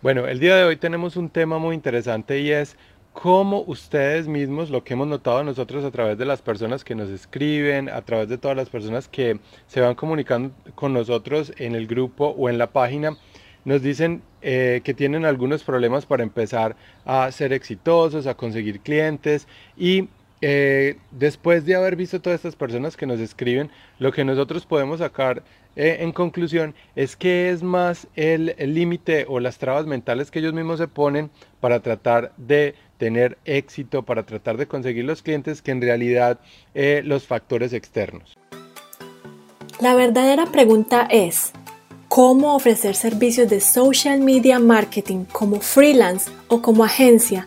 Bueno, el día de hoy tenemos un tema muy interesante y es cómo ustedes mismos, lo que hemos notado nosotros a través de las personas que nos escriben, a través de todas las personas que se van comunicando con nosotros en el grupo o en la página, nos dicen eh, que tienen algunos problemas para empezar a ser exitosos, a conseguir clientes y eh, después de haber visto todas estas personas que nos escriben, lo que nosotros podemos sacar eh, en conclusión es que es más el límite o las trabas mentales que ellos mismos se ponen para tratar de tener éxito, para tratar de conseguir los clientes que en realidad eh, los factores externos. La verdadera pregunta es, ¿cómo ofrecer servicios de social media marketing como freelance o como agencia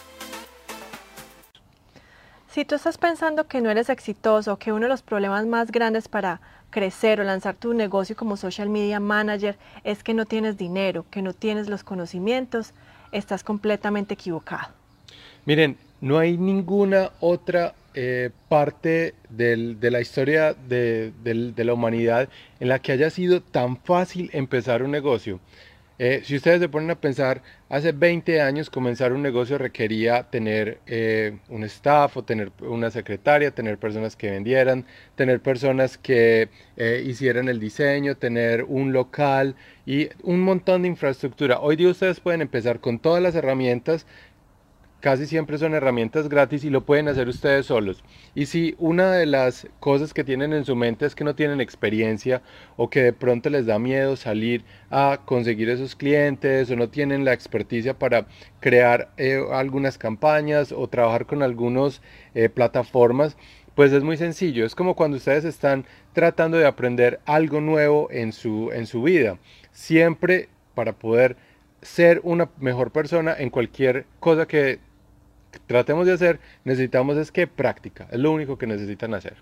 Si tú estás pensando que no eres exitoso, que uno de los problemas más grandes para crecer o lanzar tu negocio como social media manager es que no tienes dinero, que no tienes los conocimientos, estás completamente equivocado. Miren, no hay ninguna otra eh, parte de la historia de la humanidad en la que haya sido tan fácil empezar un negocio. Eh, si ustedes se ponen a pensar, hace 20 años comenzar un negocio requería tener eh, un staff o tener una secretaria, tener personas que vendieran, tener personas que eh, hicieran el diseño, tener un local y un montón de infraestructura. Hoy día ustedes pueden empezar con todas las herramientas casi siempre son herramientas gratis y lo pueden hacer ustedes solos. Y si una de las cosas que tienen en su mente es que no tienen experiencia o que de pronto les da miedo salir a conseguir esos clientes o no tienen la experticia para crear eh, algunas campañas o trabajar con algunas eh, plataformas, pues es muy sencillo. Es como cuando ustedes están tratando de aprender algo nuevo en su, en su vida. Siempre para poder ser una mejor persona en cualquier cosa que tratemos de hacer, necesitamos es que práctica, es lo único que necesitan hacer.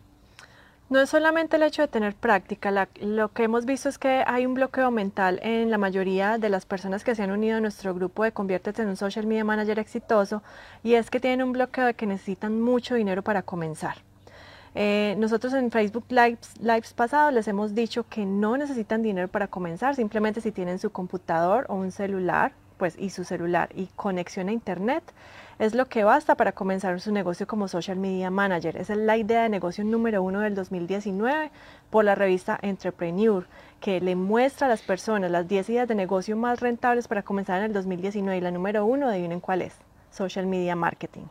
No es solamente el hecho de tener práctica, lo que hemos visto es que hay un bloqueo mental en la mayoría de las personas que se han unido a nuestro grupo de Conviértete en un Social Media Manager exitoso y es que tienen un bloqueo de que necesitan mucho dinero para comenzar. Eh, nosotros en Facebook Lives, Lives pasados les hemos dicho que no necesitan dinero para comenzar, simplemente si tienen su computador o un celular, pues y su celular y conexión a internet, es lo que basta para comenzar su negocio como social media manager. Esa es la idea de negocio número uno del 2019 por la revista Entrepreneur, que le muestra a las personas las 10 ideas de negocio más rentables para comenzar en el 2019 y la número uno, adivinen cuál es, social media marketing.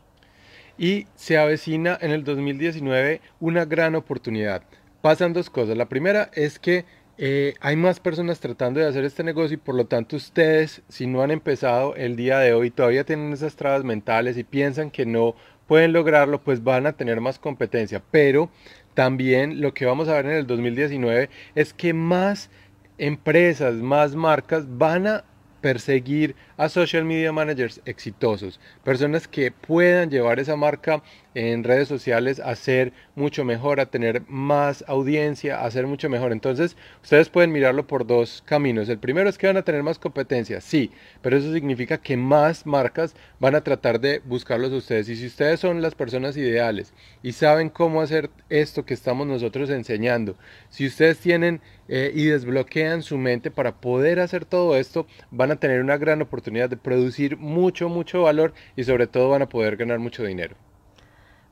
Y se avecina en el 2019 una gran oportunidad. Pasan dos cosas. La primera es que eh, hay más personas tratando de hacer este negocio y por lo tanto ustedes, si no han empezado el día de hoy, todavía tienen esas trabas mentales y piensan que no pueden lograrlo, pues van a tener más competencia. Pero también lo que vamos a ver en el 2019 es que más empresas, más marcas van a perseguir a social media managers exitosos, personas que puedan llevar esa marca en redes sociales a ser mucho mejor, a tener más audiencia, a ser mucho mejor. Entonces, ustedes pueden mirarlo por dos caminos. El primero es que van a tener más competencia, sí, pero eso significa que más marcas van a tratar de buscarlos a ustedes. Y si ustedes son las personas ideales y saben cómo hacer esto que estamos nosotros enseñando, si ustedes tienen eh, y desbloquean su mente para poder hacer todo esto, van a tener una gran oportunidad de producir mucho, mucho valor y sobre todo van a poder ganar mucho dinero.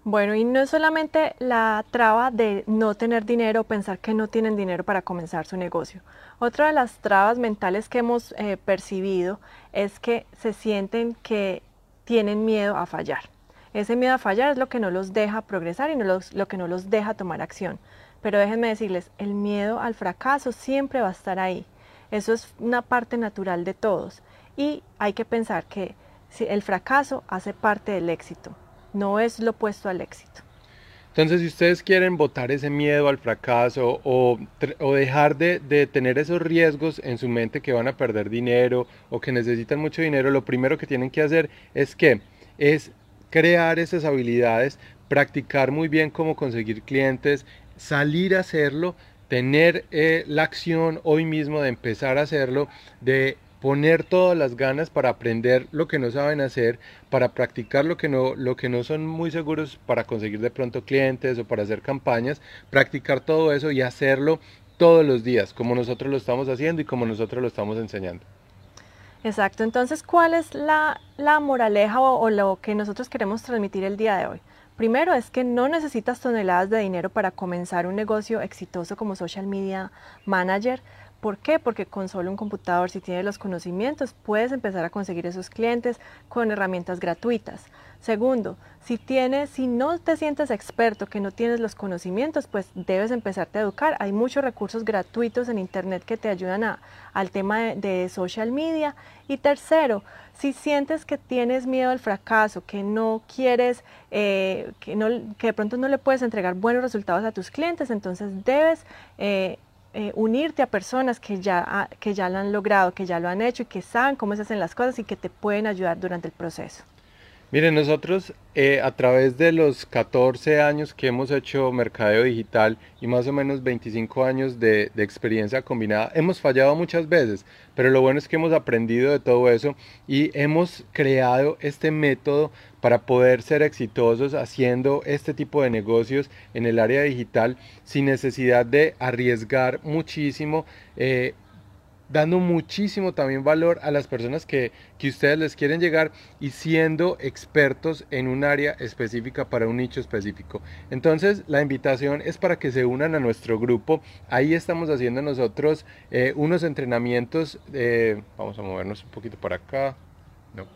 Bueno, y no es solamente la traba de no tener dinero o pensar que no tienen dinero para comenzar su negocio. Otra de las trabas mentales que hemos eh, percibido es que se sienten que tienen miedo a fallar. Ese miedo a fallar es lo que no los deja progresar y lo que no los deja tomar acción. Pero déjenme decirles, el miedo al fracaso siempre va a estar ahí. Eso es una parte natural de todos. Y hay que pensar que el fracaso hace parte del éxito, no es lo opuesto al éxito. Entonces, si ustedes quieren votar ese miedo al fracaso o, dejar de, tener esos riesgos en su mente que van a perder dinero o que necesitan mucho dinero, lo primero que tienen que hacer es que es crear esas habilidades, practicar muy bien cómo conseguir clientes, salir a hacerlo, tener eh, la acción hoy mismo de empezar a hacerlo, de poner todas las ganas para aprender lo que no saben hacer, para practicar lo que no, lo que no son muy seguros para conseguir de pronto clientes o para hacer campañas, practicar todo eso y hacerlo todos los días, como nosotros lo estamos haciendo y como nosotros lo estamos enseñando. Exacto, entonces, ¿cuál es la, moraleja o lo que nosotros queremos transmitir el día de hoy? Primero es que no necesitas toneladas de dinero para comenzar un negocio exitoso como social media manager. ¿Por qué? Porque con solo un computador, si tienes los conocimientos, puedes empezar a conseguir esos clientes con herramientas gratuitas. Segundo, si tienes, si no te sientes experto, que no tienes los conocimientos, pues debes empezarte a educar. Hay muchos recursos gratuitos en internet que te ayudan al tema de, social media. Y tercero, si sientes que tienes miedo al fracaso, que no quieres, eh, que de pronto no le puedes entregar buenos resultados a tus clientes, entonces debes eh, eh, unirte a personas que ya, que ya lo han logrado, que ya lo han hecho y que saben cómo se hacen las cosas y que te pueden ayudar durante el proceso. Miren, nosotros eh, a través de los 14 años que hemos hecho mercadeo digital y más o menos 25 años de, experiencia combinada, hemos fallado muchas veces, pero lo bueno es que hemos aprendido de todo eso y hemos creado este método para poder ser exitosos haciendo este tipo de negocios en el área digital sin necesidad de arriesgar muchísimo. Eh, dando muchísimo también valor a las personas que, que, ustedes les quieren llegar y siendo expertos en un área específica para un nicho específico. Entonces la invitación es para que se unan a nuestro grupo. Ahí estamos haciendo nosotros eh, unos entrenamientos, eh, vamos a movernos un poquito para acá, no,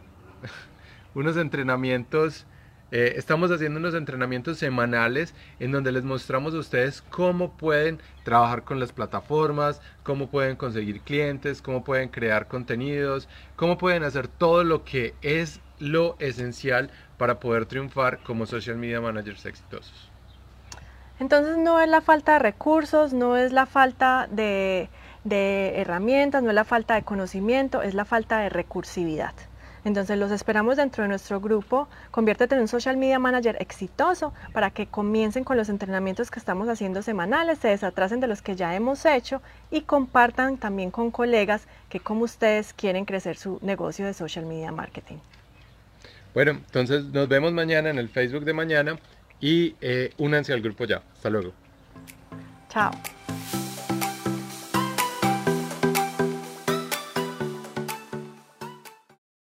unos entrenamientos eh, estamos haciendo unos entrenamientos semanales en donde les mostramos a ustedes cómo pueden trabajar con las plataformas, cómo pueden conseguir clientes, cómo pueden crear contenidos, cómo pueden hacer todo lo que es lo esencial para poder triunfar como social media managers exitosos. Entonces no es la falta de recursos, no es la falta de herramientas, no es la falta de conocimiento, es la falta de recursividad. Entonces los esperamos dentro de nuestro grupo. Conviértete en un social media manager exitoso para que comiencen con los entrenamientos que estamos haciendo semanales, se desatrasen de los que ya hemos hecho y compartan también con colegas que como ustedes quieren crecer su negocio de social media marketing. Bueno, entonces nos vemos mañana en el Facebook de mañana y eh, únanse al grupo ya. Hasta luego. Chao.